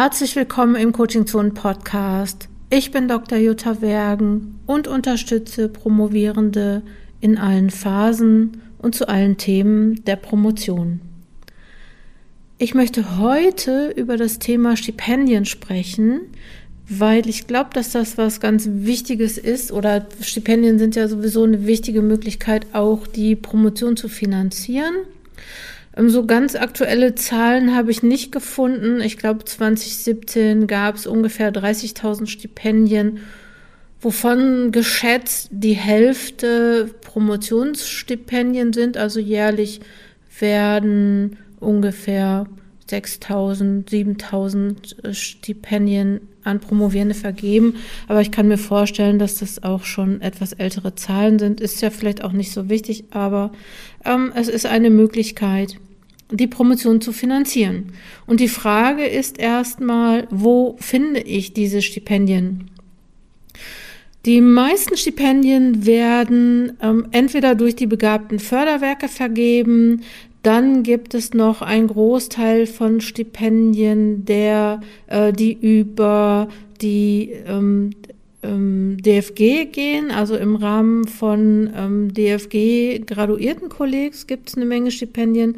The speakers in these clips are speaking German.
Herzlich willkommen im Coaching Zone Podcast. Ich bin Dr. Jutta Wergen und unterstütze Promovierende in allen Phasen und zu allen Themen der Promotion. Ich möchte heute über das Thema Stipendien sprechen, weil ich glaube, dass das was ganz Wichtiges ist oder Stipendien sind ja sowieso eine wichtige Möglichkeit, auch die Promotion zu finanzieren. Ähm, so ganz aktuelle Zahlen habe ich nicht gefunden. Ich glaube, 2017 gab es ungefähr 30.000 Stipendien, wovon geschätzt die Hälfte Promotionsstipendien sind. Also jährlich werden ungefähr 6.000, 7.000 Stipendien an Promovierende vergeben. Aber ich kann mir vorstellen, dass das auch schon etwas ältere Zahlen sind. Ist ja vielleicht auch nicht so wichtig, aber ähm, es ist eine Möglichkeit die Promotion zu finanzieren. Und die Frage ist erstmal, wo finde ich diese Stipendien? Die meisten Stipendien werden ähm, entweder durch die begabten Förderwerke vergeben, dann gibt es noch einen Großteil von Stipendien, der, äh, die über die ähm, ähm, DFG gehen, also im Rahmen von ähm, DFG Graduiertenkollegs gibt es eine Menge Stipendien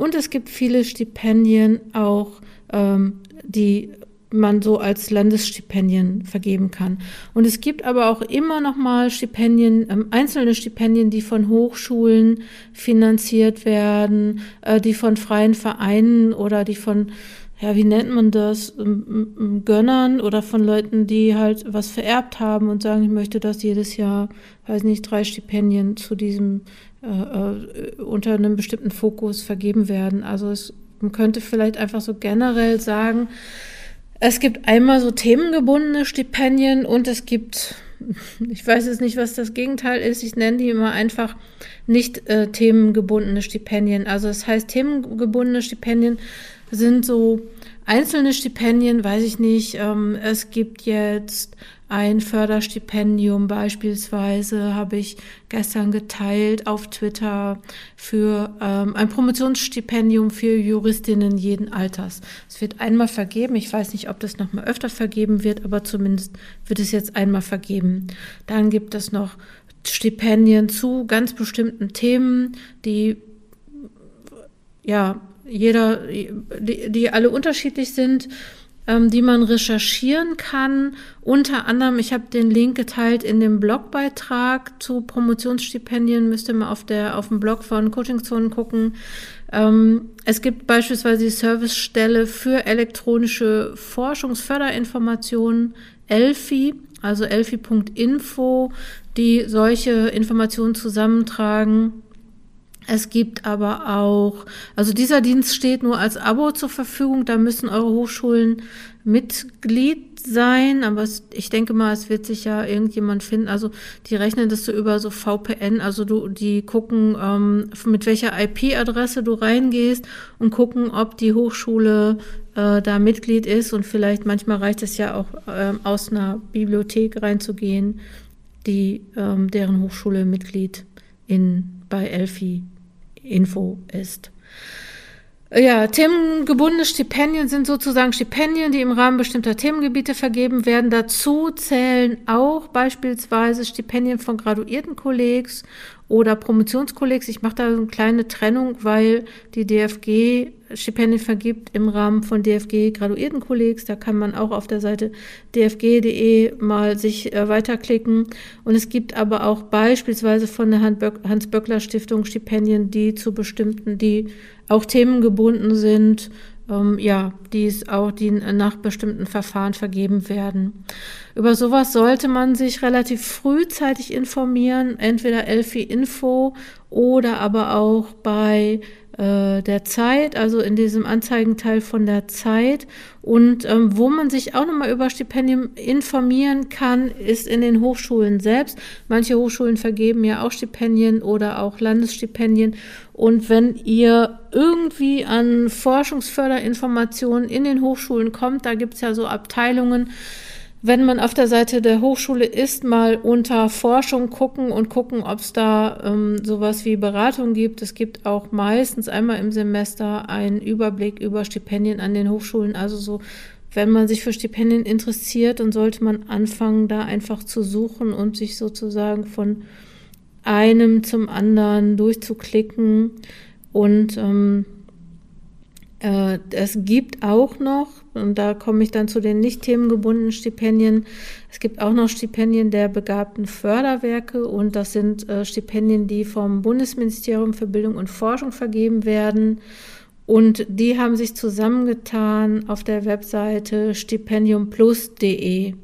und es gibt viele Stipendien auch, ähm, die man so als Landesstipendien vergeben kann. Und es gibt aber auch immer noch mal Stipendien, ähm, einzelne Stipendien, die von Hochschulen finanziert werden, äh, die von freien Vereinen oder die von ja, wie nennt man das, Gönnern oder von Leuten, die halt was vererbt haben und sagen, ich möchte das jedes Jahr, weiß nicht, drei Stipendien zu diesem, äh, äh, unter einem bestimmten Fokus vergeben werden. Also es, man könnte vielleicht einfach so generell sagen, es gibt einmal so themengebundene Stipendien und es gibt, ich weiß jetzt nicht, was das Gegenteil ist, ich nenne die immer einfach nicht äh, themengebundene Stipendien. Also das heißt, themengebundene Stipendien sind so einzelne Stipendien, weiß ich nicht. Ähm, es gibt jetzt ein Förderstipendium beispielsweise, habe ich gestern geteilt auf Twitter für ähm, ein Promotionsstipendium für Juristinnen jeden Alters. Es wird einmal vergeben. Ich weiß nicht, ob das nochmal öfter vergeben wird, aber zumindest wird es jetzt einmal vergeben. Dann gibt es noch Stipendien zu ganz bestimmten Themen, die ja jeder, die, die alle unterschiedlich sind, ähm, die man recherchieren kann. Unter anderem, ich habe den Link geteilt in dem Blogbeitrag zu Promotionsstipendien, müsst ihr mal auf, der, auf dem Blog von Coaching Zone gucken. Ähm, es gibt beispielsweise die Servicestelle für elektronische Forschungsförderinformationen, ELFI, also elfi.info, die solche Informationen zusammentragen es gibt aber auch, also dieser Dienst steht nur als Abo zur Verfügung. Da müssen eure Hochschulen Mitglied sein, aber es, ich denke mal, es wird sich ja irgendjemand finden. Also die rechnen das so über so VPN, also du, die gucken, ähm, mit welcher IP-Adresse du reingehst und gucken, ob die Hochschule äh, da Mitglied ist und vielleicht manchmal reicht es ja auch ähm, aus einer Bibliothek reinzugehen, die ähm, deren Hochschule Mitglied in bei Elfi Info ist. Ja, themengebundene Stipendien sind sozusagen Stipendien, die im Rahmen bestimmter Themengebiete vergeben werden. Dazu zählen auch beispielsweise Stipendien von Graduiertenkollegs oder Promotionskollegs. Ich mache da so eine kleine Trennung, weil die DFG Stipendien vergibt im Rahmen von DFG Graduiertenkollegs. Da kann man auch auf der Seite dfg.de mal sich äh, weiterklicken. Und es gibt aber auch beispielsweise von der Hans-Böckler Stiftung Stipendien, die zu bestimmten, die auch themengebunden sind, ähm, ja, die es auch, die nach bestimmten Verfahren vergeben werden. Über sowas sollte man sich relativ frühzeitig informieren, entweder Elfi Info oder aber auch bei äh, der Zeit, also in diesem Anzeigenteil von der Zeit. Und ähm, wo man sich auch nochmal über Stipendien informieren kann, ist in den Hochschulen selbst. Manche Hochschulen vergeben ja auch Stipendien oder auch Landesstipendien. Und wenn ihr irgendwie an Forschungsförderinformationen in den Hochschulen kommt, da gibt es ja so Abteilungen, wenn man auf der Seite der Hochschule ist, mal unter Forschung gucken und gucken, ob es da ähm, sowas wie Beratung gibt. Es gibt auch meistens einmal im Semester einen Überblick über Stipendien an den Hochschulen, also so wenn man sich für Stipendien interessiert, dann sollte man anfangen, da einfach zu suchen und sich sozusagen von einem zum anderen durchzuklicken. Und ähm, äh, es gibt auch noch, und da komme ich dann zu den nicht themengebundenen Stipendien, es gibt auch noch Stipendien der begabten Förderwerke und das sind äh, Stipendien, die vom Bundesministerium für Bildung und Forschung vergeben werden. Und die haben sich zusammengetan auf der Webseite stipendiumplus.de.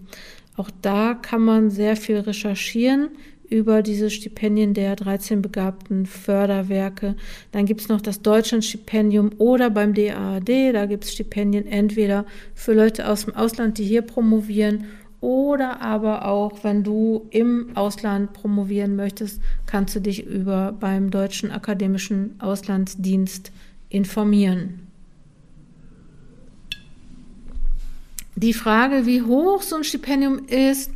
Auch da kann man sehr viel recherchieren über diese Stipendien der 13 begabten Förderwerke. Dann gibt es noch das Deutschlandstipendium oder beim DAAD, da gibt es Stipendien entweder für Leute aus dem Ausland, die hier promovieren oder aber auch, wenn du im Ausland promovieren möchtest, kannst du dich über beim Deutschen Akademischen Auslandsdienst informieren. Die Frage, wie hoch so ein Stipendium ist,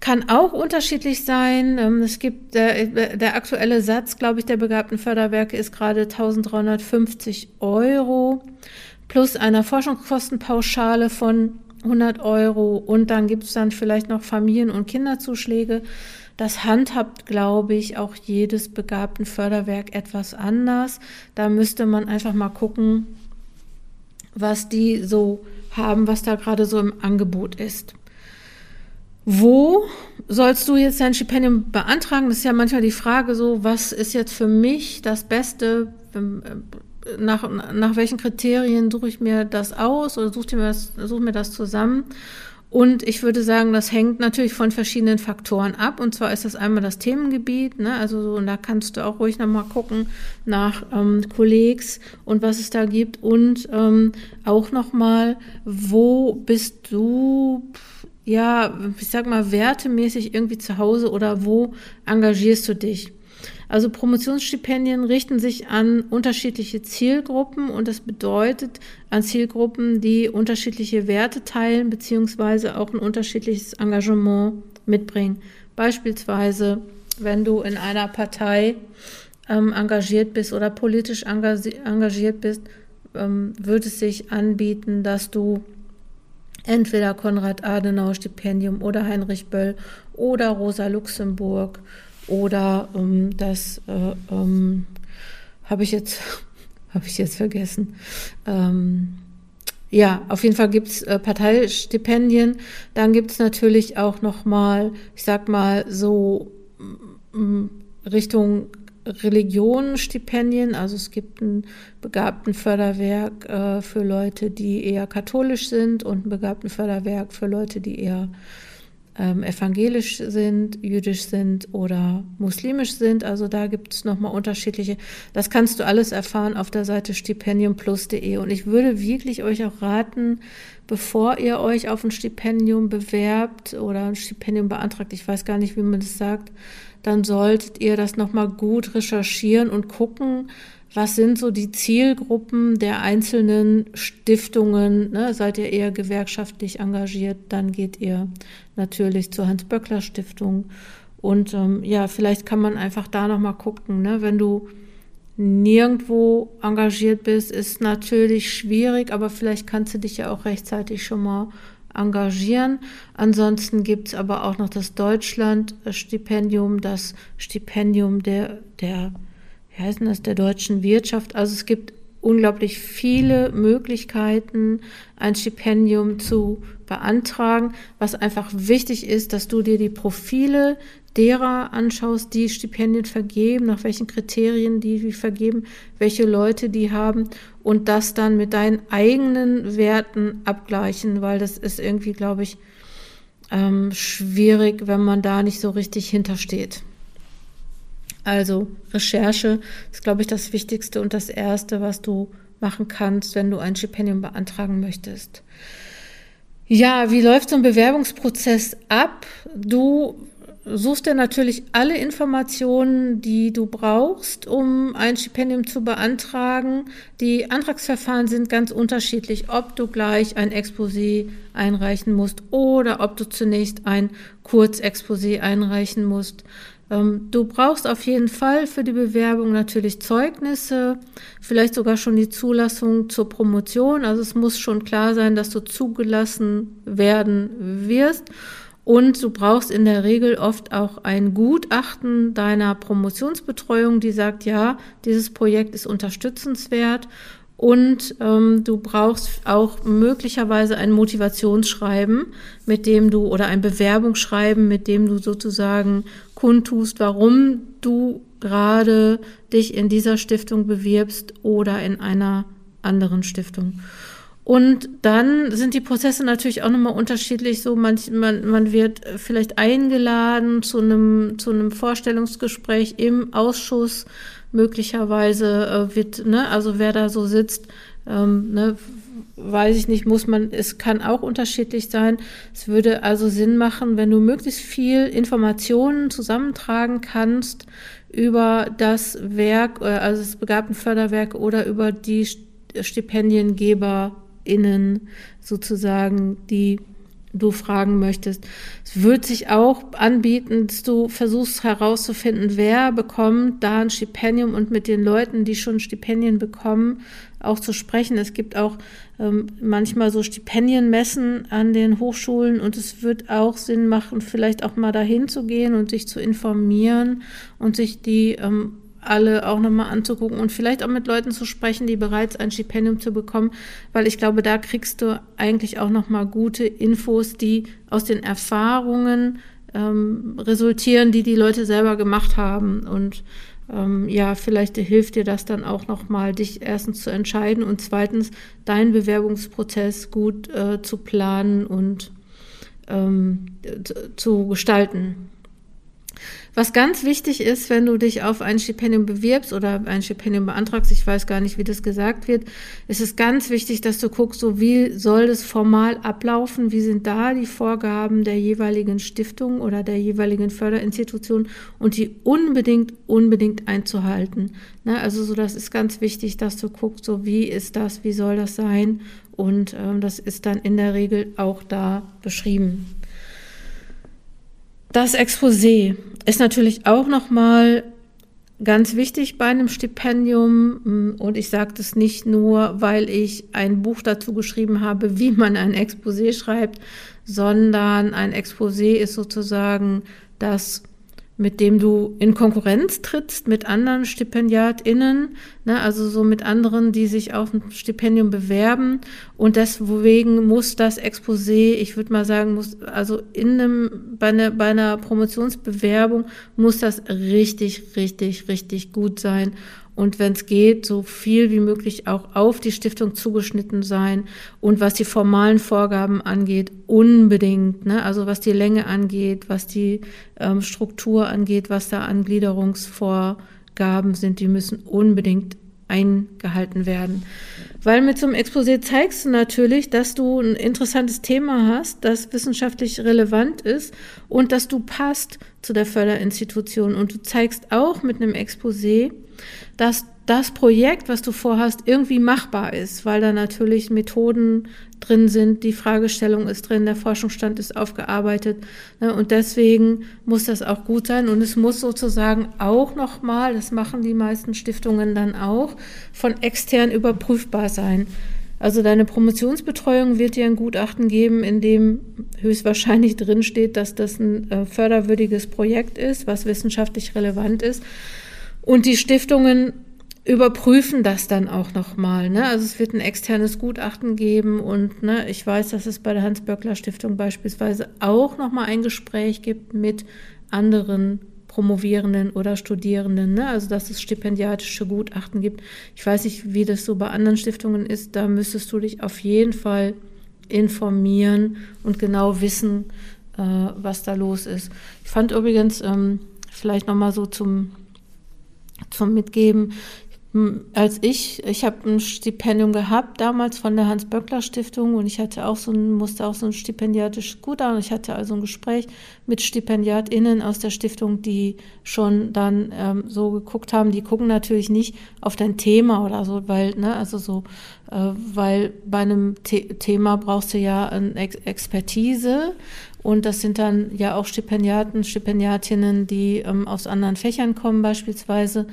kann auch unterschiedlich sein. Ähm, es gibt der, der aktuelle Satz, glaube ich, der begabten Förderwerke ist gerade 1350 Euro plus einer Forschungskostenpauschale von 100 Euro und dann gibt es dann vielleicht noch Familien- und Kinderzuschläge. Das handhabt, glaube ich, auch jedes begabten Förderwerk etwas anders. Da müsste man einfach mal gucken, was die so haben, was da gerade so im Angebot ist. Wo sollst du jetzt dein Stipendium beantragen? Das ist ja manchmal die Frage so, was ist jetzt für mich das Beste? Ähm, nach, nach welchen Kriterien suche ich mir das aus oder suche mir das, suche mir das zusammen? Und ich würde sagen, das hängt natürlich von verschiedenen Faktoren ab. Und zwar ist das einmal das Themengebiet, ne? also so, und da kannst du auch ruhig nochmal gucken nach ähm, Kollegs und was es da gibt. Und ähm, auch nochmal, wo bist du ja, ich sag mal, wertemäßig irgendwie zu Hause oder wo engagierst du dich? Also Promotionsstipendien richten sich an unterschiedliche Zielgruppen und das bedeutet an Zielgruppen, die unterschiedliche Werte teilen beziehungsweise auch ein unterschiedliches Engagement mitbringen. Beispielsweise, wenn du in einer Partei ähm, engagiert bist oder politisch engagiert bist, ähm, würde es sich anbieten, dass du entweder Konrad-Adenauer-Stipendium oder Heinrich Böll oder Rosa Luxemburg oder ähm, das äh, ähm, habe ich jetzt habe ich jetzt vergessen. Ähm, ja, auf jeden Fall gibt's äh, Parteistipendien. Dann gibt's natürlich auch noch mal, ich sag mal so Richtung Religionenstipendien. Also es gibt ein Begabtenförderwerk äh, für Leute, die eher katholisch sind und ein Begabtenförderwerk für Leute, die eher ähm, evangelisch sind, jüdisch sind oder muslimisch sind. Also da gibt es nochmal unterschiedliche. Das kannst du alles erfahren auf der Seite stipendiumplus.de. Und ich würde wirklich euch auch raten, bevor ihr euch auf ein Stipendium bewerbt oder ein Stipendium beantragt, ich weiß gar nicht, wie man das sagt, dann solltet ihr das nochmal gut recherchieren und gucken, was sind so die Zielgruppen der einzelnen Stiftungen? Ne? Seid ihr eher gewerkschaftlich engagiert, dann geht ihr natürlich zur Hans-Böckler-Stiftung. Und ähm, ja, vielleicht kann man einfach da nochmal gucken. Ne? Wenn du nirgendwo engagiert bist, ist natürlich schwierig, aber vielleicht kannst du dich ja auch rechtzeitig schon mal engagieren. Ansonsten gibt es aber auch noch das Deutschland-Stipendium, das Stipendium der, der, wie heißt das, der deutschen Wirtschaft. Also es gibt unglaublich viele Möglichkeiten, ein Stipendium zu beantragen. Was einfach wichtig ist, dass du dir die Profile derer anschaust, die Stipendien vergeben, nach welchen Kriterien die vergeben, welche Leute die haben und das dann mit deinen eigenen Werten abgleichen, weil das ist irgendwie, glaube ich, ähm, schwierig, wenn man da nicht so richtig hintersteht. Also Recherche ist, glaube ich, das Wichtigste und das Erste, was du machen kannst, wenn du ein Stipendium beantragen möchtest. Ja, wie läuft so ein Bewerbungsprozess ab? Du suchst dir natürlich alle Informationen, die du brauchst, um ein Stipendium zu beantragen. Die Antragsverfahren sind ganz unterschiedlich, ob du gleich ein Exposé einreichen musst oder ob du zunächst ein Kurzexposé einreichen musst. Ähm, du brauchst auf jeden Fall für die Bewerbung natürlich Zeugnisse, vielleicht sogar schon die Zulassung zur Promotion. Also es muss schon klar sein, dass du zugelassen werden wirst. Und du brauchst in der Regel oft auch ein Gutachten deiner Promotionsbetreuung, die sagt, ja, dieses Projekt ist unterstützenswert. Und ähm, du brauchst auch möglicherweise ein Motivationsschreiben, mit dem du oder ein Bewerbungsschreiben, mit dem du sozusagen kundtust, warum du gerade dich in dieser Stiftung bewirbst oder in einer anderen Stiftung. Und dann sind die Prozesse natürlich auch nochmal unterschiedlich. So, man, man, man wird vielleicht eingeladen zu einem, zu einem Vorstellungsgespräch im Ausschuss. Möglicherweise äh, wird, ne, also wer da so sitzt, ähm, ne, weiß ich nicht, muss man, es kann auch unterschiedlich sein. Es würde also Sinn machen, wenn du möglichst viel Informationen zusammentragen kannst über das Werk, äh, also das Begabtenförderwerk oder über die Stipendiengeber innen sozusagen, die du fragen möchtest. Es wird sich auch anbieten, dass du versuchst herauszufinden, wer bekommt da ein Stipendium und mit den Leuten, die schon Stipendien bekommen, auch zu sprechen. Es gibt auch ähm, manchmal so Stipendienmessen an den Hochschulen und es wird auch Sinn machen, vielleicht auch mal dahin zu gehen und sich zu informieren und sich die ähm, alle auch nochmal anzugucken und vielleicht auch mit Leuten zu sprechen, die bereits ein Stipendium zu bekommen, weil ich glaube, da kriegst du eigentlich auch nochmal gute Infos, die aus den Erfahrungen ähm, resultieren, die die Leute selber gemacht haben und ähm, ja, vielleicht hilft dir das dann auch nochmal, dich erstens zu entscheiden und zweitens deinen Bewerbungsprozess gut äh, zu planen und ähm, zu gestalten. Was ganz wichtig ist, wenn du dich auf ein Stipendium bewirbst oder ein Stipendium beantragst, ich weiß gar nicht, wie das gesagt wird, ist es ganz wichtig, dass du guckst, so wie soll das formal ablaufen, wie sind da die Vorgaben der jeweiligen Stiftung oder der jeweiligen Förderinstitution und die unbedingt, unbedingt einzuhalten. Ne? Also so, das ist ganz wichtig, dass du guckst, so wie ist das, wie soll das sein und ähm, das ist dann in der Regel auch da beschrieben. Das Exposé ist natürlich auch nochmal ganz wichtig bei einem Stipendium. Und ich sage das nicht nur, weil ich ein Buch dazu geschrieben habe, wie man ein Exposé schreibt, sondern ein Exposé ist sozusagen das mit dem du in Konkurrenz trittst mit anderen StipendiatInnen, ne, also so mit anderen, die sich auf ein Stipendium bewerben. Und deswegen muss das Exposé, ich würde mal sagen, muss, also in einem, bei einer, bei einer Promotionsbewerbung muss das richtig, richtig, richtig gut sein und wenn es geht, so viel wie möglich auch auf die Stiftung zugeschnitten sein und was die formalen Vorgaben angeht, unbedingt, ne? also was die Länge angeht, was die ähm, Struktur angeht, was da an Gliederungsvorgaben sind, die müssen unbedingt eingehalten werden. Weil mit so einem Exposé zeigst du natürlich, dass du ein interessantes Thema hast, das wissenschaftlich relevant ist und dass du passt zu der Förderinstitution. Und du zeigst auch mit einem Exposé, dass das Projekt, was du vorhast, irgendwie machbar ist, weil da natürlich Methoden drin sind, die Fragestellung ist drin, der Forschungsstand ist aufgearbeitet. Ne, und deswegen muss das auch gut sein. Und es muss sozusagen auch nochmal, das machen die meisten Stiftungen dann auch, von extern überprüfbar sein. Also deine Promotionsbetreuung wird dir ein Gutachten geben, in dem höchstwahrscheinlich drin steht, dass das ein äh, förderwürdiges Projekt ist, was wissenschaftlich relevant ist. Und die Stiftungen überprüfen das dann auch nochmal. Ne? Also es wird ein externes Gutachten geben und ne, ich weiß, dass es bei der Hans-Böckler-Stiftung beispielsweise auch nochmal ein Gespräch gibt mit anderen Promovierenden oder Studierenden, ne? also dass es stipendiatische Gutachten gibt. Ich weiß nicht, wie das so bei anderen Stiftungen ist. Da müsstest du dich auf jeden Fall informieren und genau wissen, äh, was da los ist. Ich fand übrigens ähm, vielleicht nochmal so zum zum Mitgeben. Hm, als ich, ich habe ein Stipendium gehabt damals von der Hans-Böckler-Stiftung und ich hatte auch so ein, musste auch so ein stipendiatisches Gutachten. Ich hatte also ein Gespräch mit StipendiatInnen aus der Stiftung, die schon dann ähm, so geguckt haben. Die gucken natürlich nicht auf dein Thema oder so, weil, ne, also so, äh, weil bei einem The Thema brauchst du ja eine Ex Expertise Und das sind dann ja auch Stipendiaten, Stipendiatinnen, die ähm, aus anderen Fächern kommen beispielsweise.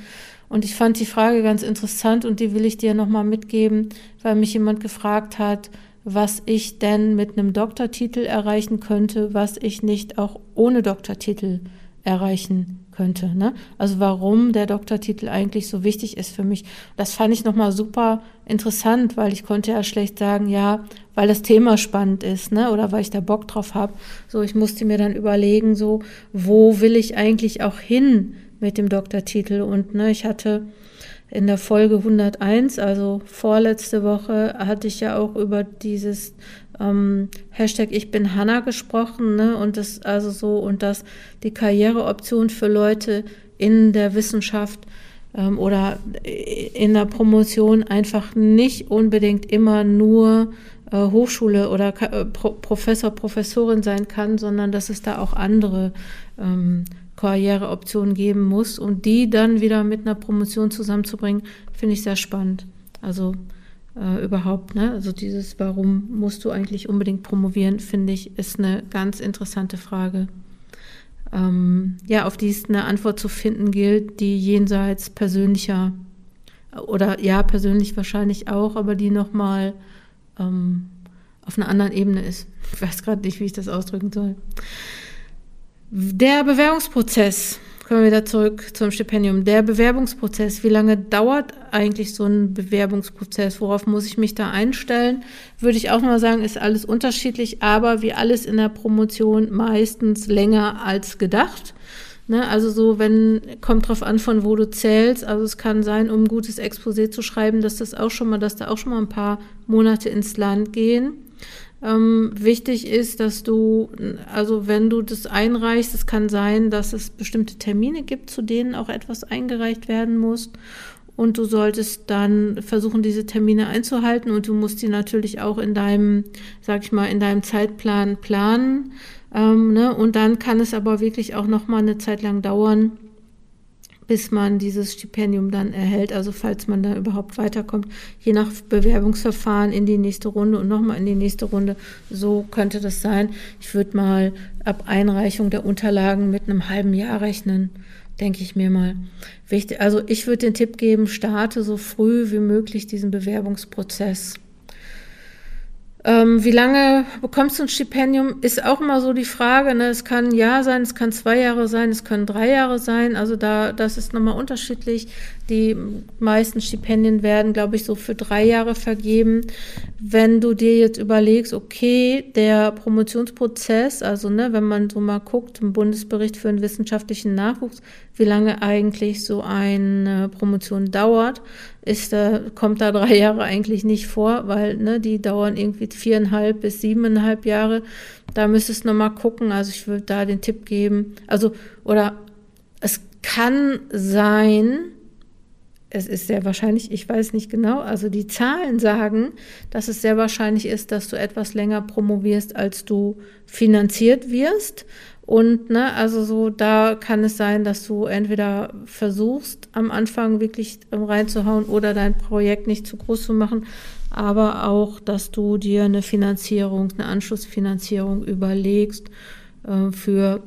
Und ich fand die Frage ganz interessant und die will ich dir nochmal mitgeben, weil mich jemand gefragt hat, was ich denn mit einem Doktortitel erreichen könnte, was ich nicht auch ohne Doktortitel erreichen könnte. Ne? Also warum der Doktortitel eigentlich so wichtig ist für mich. Das fand ich nochmal super interessant, weil ich konnte ja schlecht sagen, ja, weil das Thema spannend ist, ne? Oder weil ich da Bock drauf habe. So, ich musste mir dann überlegen, so, wo will ich eigentlich auch hin mit dem Doktortitel? Und ne, ich hatte in der Folge 101, also vorletzte Woche, hatte ich ja auch über dieses ähm, Hashtag Ich bin Hanna gesprochen, ne? Und das also so und dass die Karriereoption für Leute in der Wissenschaft ähm, oder in der Promotion einfach nicht unbedingt immer nur äh, Hochschule oder äh, Pro Professor, Professorin sein kann, sondern dass es da auch andere ähm, Karriereoptionen geben muss und die dann wieder mit einer Promotion zusammenzubringen, finde ich sehr spannend. Also äh, überhaupt, ne? Also dieses, warum musst du eigentlich unbedingt promovieren, finde ich, ist eine ganz interessante Frage. Ähm, ja, auf die es eine Antwort zu finden gilt, die jenseits persönlicher oder ja, persönlich wahrscheinlich auch, aber die nochmal ähm, auf einer anderen Ebene ist. Ich weiß gerade nicht, wie ich das ausdrücken soll. Der Bewerbungsprozess, kommen wir wieder zurück zum Stipendium. Der Bewerbungsprozess, wie lange dauert eigentlich so ein Bewerbungsprozess? Worauf muss ich mich da einstellen? Würde ich auch mal sagen, ist alles unterschiedlich, aber wie alles in der Promotion meistens länger als gedacht. Ne, also so, wenn, kommt drauf an, von wo du zählst. Also es kann sein, um ein gutes Exposé zu schreiben, dass das auch schon mal, dass da auch schon mal ein paar Monate ins Land gehen. Ähm, wichtig ist, dass du, also wenn du das einreichst, es kann sein, dass es bestimmte Termine gibt, zu denen auch etwas eingereicht werden muss. Und du solltest dann versuchen, diese Termine einzuhalten und du musst die natürlich auch in deinem, sag ich mal, in deinem Zeitplan planen. Ähm, ne? Und dann kann es aber wirklich auch noch mal eine Zeit lang dauern, bis man dieses Stipendium dann erhält, also falls man da überhaupt weiterkommt, je nach Bewerbungsverfahren in die nächste Runde und nochmal in die nächste Runde. So könnte das sein. Ich würde mal ab Einreichung der Unterlagen mit einem halben Jahr rechnen, denke ich mir mal. Also ich würde den Tipp geben, starte so früh wie möglich diesen Bewerbungsprozess. Ähm, wie lange bekommst du ein Stipendium? Ist auch immer so die Frage. Ne? Es kann ein Jahr sein, es kann zwei Jahre sein, es können drei Jahre sein. Also da, das ist nochmal unterschiedlich. Die meisten Stipendien werden, glaube ich, so für drei Jahre vergeben. Wenn du dir jetzt überlegst, okay, der Promotionsprozess, also ne, wenn man so mal guckt, im Bundesbericht für den wissenschaftlichen Nachwuchs, wie lange eigentlich so eine Promotion dauert, ist da, kommt da drei Jahre eigentlich nicht vor, weil ne, die dauern irgendwie viereinhalb bis siebeneinhalb Jahre. Da müsstest du nochmal gucken. Also ich würde da den Tipp geben. Also, oder es kann sein, es ist sehr wahrscheinlich, ich weiß nicht genau, also die Zahlen sagen, dass es sehr wahrscheinlich ist, dass du etwas länger promovierst, als du finanziert wirst. Und ne, also so, da kann es sein, dass du entweder versuchst, am Anfang wirklich reinzuhauen oder dein Projekt nicht zu groß zu machen, aber auch, dass du dir eine Finanzierung, eine Anschlussfinanzierung überlegst äh, für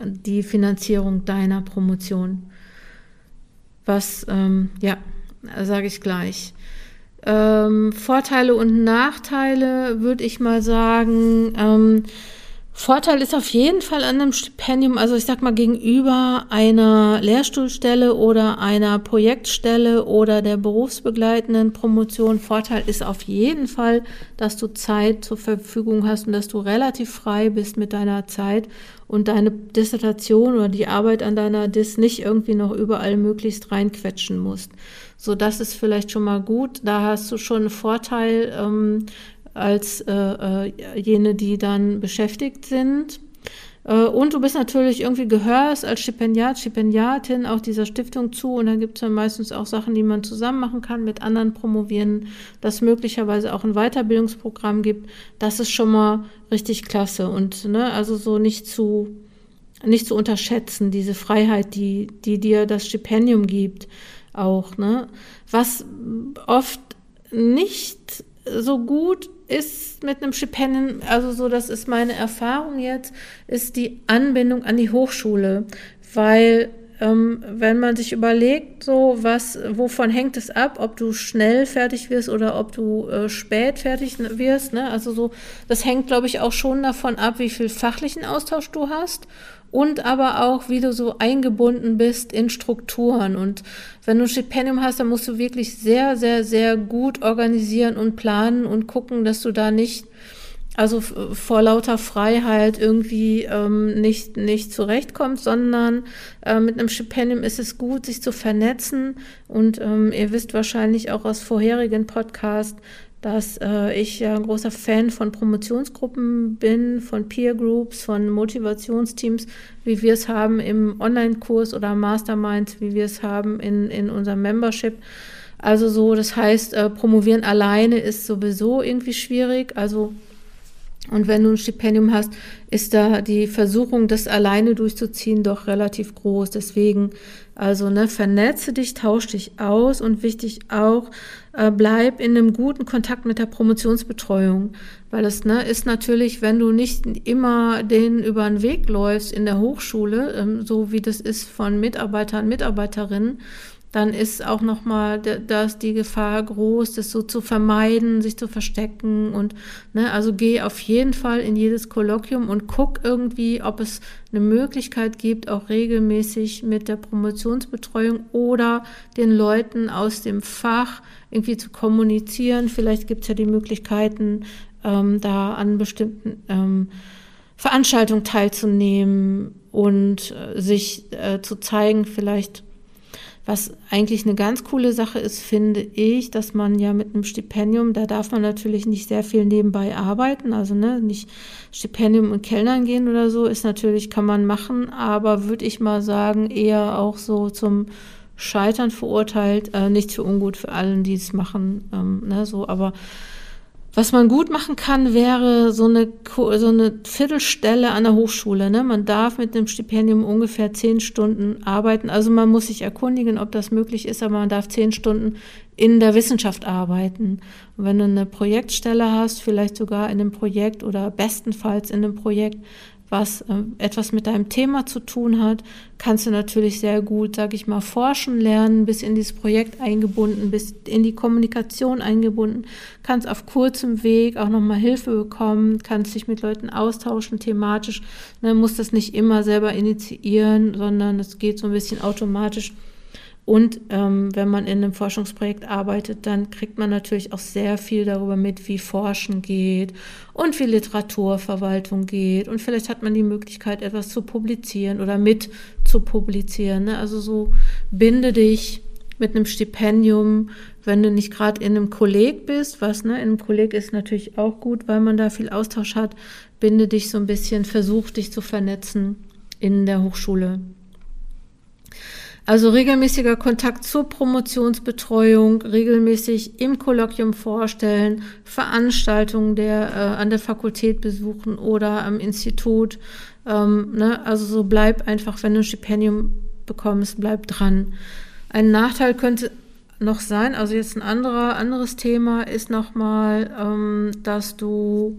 die Finanzierung deiner Promotion. Was, ähm, ja, sage ich gleich. Ähm, Vorteile und Nachteile würde ich mal sagen. Ähm, Vorteil ist auf jeden Fall an einem Stipendium, also ich sag mal gegenüber einer Lehrstuhlstelle oder einer Projektstelle oder der berufsbegleitenden Promotion. Vorteil ist auf jeden Fall, dass du Zeit zur Verfügung hast und dass du relativ frei bist mit deiner Zeit und deine Dissertation oder die Arbeit an deiner Dis nicht irgendwie noch überall möglichst reinquetschen musst. So, das ist vielleicht schon mal gut. Da hast du schon einen Vorteil. Ähm, als äh, äh, jene, die dann beschäftigt sind. Äh, und du bist natürlich irgendwie gehörst als Stipendiat, Stipendiatin auch dieser Stiftung zu. Und dann gibt es dann meistens auch Sachen, die man zusammen machen kann mit anderen Promovierenden, dass möglicherweise auch ein Weiterbildungsprogramm gibt. Das ist schon mal richtig klasse. Und ne, also so nicht zu, nicht zu unterschätzen, diese Freiheit, die, die dir das Stipendium gibt, auch. Ne? Was oft nicht so gut ist mit einem Stipendium, also so, das ist meine Erfahrung jetzt, ist die Anbindung an die Hochschule, weil ähm, wenn man sich überlegt, so was, wovon hängt es ab, ob du schnell fertig wirst oder ob du äh, spät fertig wirst, ne? Also so, das hängt, glaube ich, auch schon davon ab, wie viel fachlichen Austausch du hast und aber auch, wie du so eingebunden bist in Strukturen. Und wenn du ein Stipendium hast, dann musst du wirklich sehr, sehr, sehr gut organisieren und planen und gucken, dass du da nicht also vor lauter Freiheit irgendwie ähm, nicht, nicht zurechtkommt, sondern äh, mit einem Stipendium ist es gut, sich zu vernetzen. Und ähm, ihr wisst wahrscheinlich auch aus vorherigen Podcasts, dass äh, ich ein großer Fan von Promotionsgruppen bin, von Peer Groups, von Motivationsteams, wie wir es haben im Online-Kurs oder Masterminds, wie wir es haben in, in unserem Membership. Also so, das heißt, äh, promovieren alleine ist sowieso irgendwie schwierig. Also und wenn du ein Stipendium hast, ist da die Versuchung, das alleine durchzuziehen, doch relativ groß. Deswegen, also, ne, vernetze dich, tausch dich aus und wichtig auch, äh, bleib in einem guten Kontakt mit der Promotionsbetreuung. Weil das ne, ist natürlich, wenn du nicht immer den über den Weg läufst in der Hochschule, ähm, so wie das ist von Mitarbeitern, Mitarbeiterinnen, dann ist auch nochmal das die Gefahr groß, das so zu vermeiden, sich zu verstecken und ne, also geh auf jeden Fall in jedes Kolloquium und guck irgendwie, ob es eine Möglichkeit gibt, auch regelmäßig mit der Promotionsbetreuung oder den Leuten aus dem Fach irgendwie zu kommunizieren. Vielleicht gibt es ja die Möglichkeiten, ähm, da an bestimmten ähm, Veranstaltungen teilzunehmen und äh, sich äh, zu zeigen, vielleicht was eigentlich eine ganz coole Sache ist, finde ich, dass man ja mit einem Stipendium, da darf man natürlich nicht sehr viel nebenbei arbeiten, also ne, nicht Stipendium und Kellnern gehen oder so, ist natürlich, kann man machen, aber würde ich mal sagen, eher auch so zum Scheitern verurteilt, äh, nicht für ungut für allen, die es machen, ähm, ne, so, aber was man gut machen kann, wäre so eine, so eine Viertelstelle an der Hochschule. Ne? Man darf mit dem Stipendium ungefähr zehn Stunden arbeiten. Also man muss sich erkundigen, ob das möglich ist, aber man darf zehn Stunden in der Wissenschaft arbeiten. Und wenn du eine Projektstelle hast, vielleicht sogar in einem Projekt oder bestenfalls in einem Projekt, was äh, etwas mit deinem Thema zu tun hat, kannst du natürlich sehr gut, sag ich mal, forschen lernen, bis in dieses Projekt eingebunden, bis in die Kommunikation eingebunden, kannst auf kurzem Weg auch nochmal Hilfe bekommen, kannst dich mit Leuten austauschen, thematisch, ne, musst das nicht immer selber initiieren, sondern es geht so ein bisschen automatisch und ähm, wenn man in einem Forschungsprojekt arbeitet, dann kriegt man natürlich auch sehr viel darüber mit, wie Forschen geht und wie Literaturverwaltung geht. Und vielleicht hat man die Möglichkeit, etwas zu publizieren oder mit zu publizieren. Ne? Also so binde dich mit einem Stipendium, wenn du nicht gerade in einem Kolleg bist, was ne, in einem Kolleg ist natürlich auch gut, weil man da viel Austausch hat, binde dich so ein bisschen, versuch dich zu vernetzen in der Hochschule. Also regelmäßiger Kontakt zur Promotionsbetreuung, regelmäßig im Kolloquium vorstellen, Veranstaltungen der, äh, an der Fakultät besuchen oder am Institut. Ähm, ne? Also so bleib einfach, wenn du ein Stipendium bekommst, bleib dran. Ein Nachteil könnte noch sein, also jetzt ein anderer, anderes Thema ist nochmal, ähm, dass du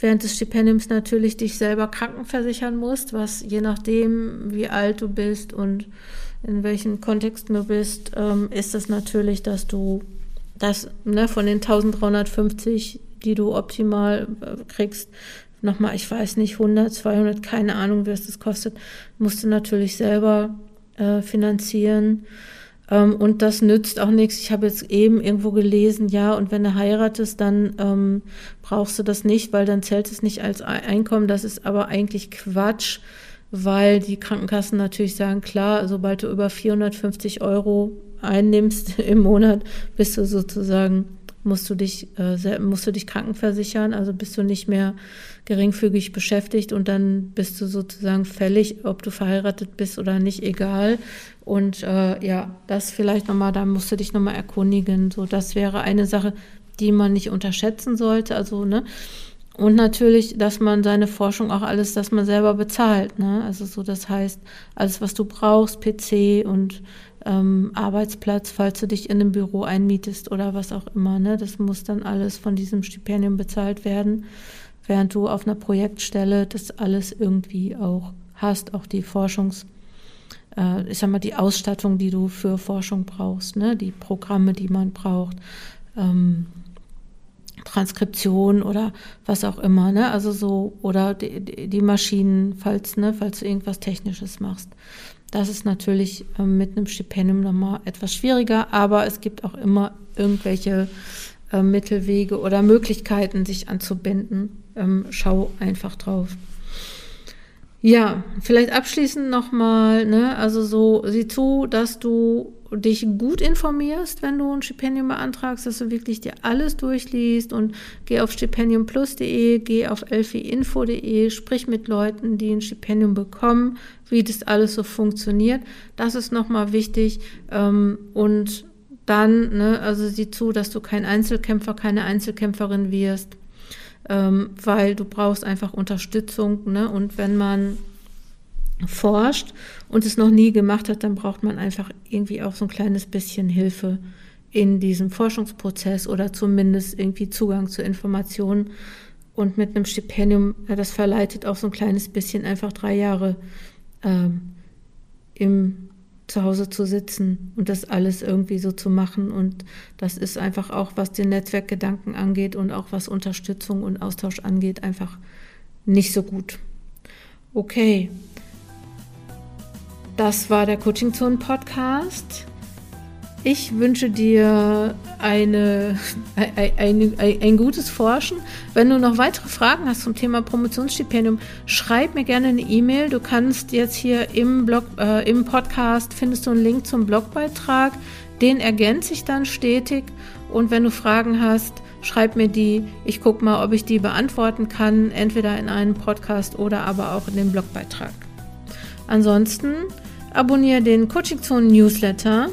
während des Stipendiums natürlich dich selber krankenversichern musst, was je nachdem, wie alt du bist und in welchem Kontext du bist, ähm, ist es natürlich, dass du das ne, von den 1350, die du optimal äh, kriegst, nochmal, ich weiß nicht, 100, 200, keine Ahnung, was das kostet, musst du natürlich selber äh, finanzieren. Ähm, und das nützt auch nichts. Ich habe jetzt eben irgendwo gelesen, ja, und wenn du heiratest, dann ähm, brauchst du das nicht, weil dann zählt es nicht als Einkommen. Das ist aber eigentlich Quatsch weil die Krankenkassen natürlich sagen, klar, sobald du über 450 Euro einnimmst im Monat, bist du sozusagen, musst du dich, äh, musst du dich krankenversichern, also bist du nicht mehr geringfügig beschäftigt und dann bist du sozusagen fällig, ob du verheiratet bist oder nicht, egal. Und äh, ja, das vielleicht nochmal, da musst du dich nochmal erkundigen. So, das wäre eine Sache, die man nicht unterschätzen sollte. Also, ne, Und natürlich, dass man seine Forschung auch alles, dass man selber bezahlt. Ne? Also so, das heißt, alles, was du brauchst, PC und ähm, Arbeitsplatz, falls du dich in einem Büro einmietest oder was auch immer, ne? das muss dann alles von diesem Stipendium bezahlt werden, während du auf einer Projektstelle das alles irgendwie auch hast, auch die Forschungs- äh, ich sag mal, die Ausstattung, die du für Forschung brauchst, ne? die Programme, die man braucht, ähm, Transkription oder was auch immer, ne? Also so, oder die, die Maschinen, falls, ne, falls du irgendwas Technisches machst. Das ist natürlich ähm, mit einem Stipendium nochmal etwas schwieriger, aber es gibt auch immer irgendwelche äh, Mittelwege oder Möglichkeiten, sich anzubinden. Ähm, schau einfach drauf. Ja, vielleicht abschließend nochmal, ne, also so, sieh zu, dass du dich gut informierst, wenn du ein Stipendium beantragst, dass du wirklich dir alles durchliest und geh auf stipendiumplus.de, geh auf elfiinfo.de, sprich mit Leuten, die ein Stipendium bekommen, wie das alles so funktioniert. Das ist nochmal wichtig ähm, und dann, ne, also sieh zu, dass du kein Einzelkämpfer, keine Einzelkämpferin wirst ähm, weil du brauchst einfach Unterstützung. Ne? Und wenn man forscht und es noch nie gemacht hat, dann braucht man einfach irgendwie auch so ein kleines bisschen Hilfe in diesem Forschungsprozess oder zumindest irgendwie Zugang zu Informationen. Und mit einem Stipendium, das verleitet auch so ein kleines bisschen einfach drei Jahre ähm, im zu Hause zu sitzen und das alles irgendwie so zu machen. Und das ist einfach auch, was den Netzwerkgedanken angeht und auch was Unterstützung und Austausch angeht, einfach nicht so gut. Okay. Das war der Coaching Zone Podcast. Ich wünsche dir eine, ein, ein, ein, gutes Forschen. Wenn du noch weitere Fragen hast zum Thema Promotionsstipendium, schreib mir gerne eine E-Mail. Du kannst jetzt hier im Blog, äh, im Podcast findest du einen Link zum Blogbeitrag. Den ergänze ich dann stetig. Und wenn du Fragen hast, schreib mir die. Ich gucke mal, ob ich die beantworten kann, entweder in einem Podcast oder aber auch in dem Blogbeitrag. Ansonsten abonniere den Coaching Zone Newsletter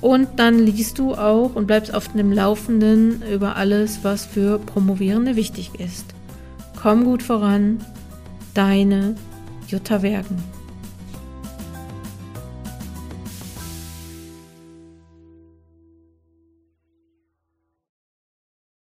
und dann liest du auch und bleibst auf dem Laufenden über alles, was für Promovierende wichtig ist. Komm gut voran, deine Jutta Wergen.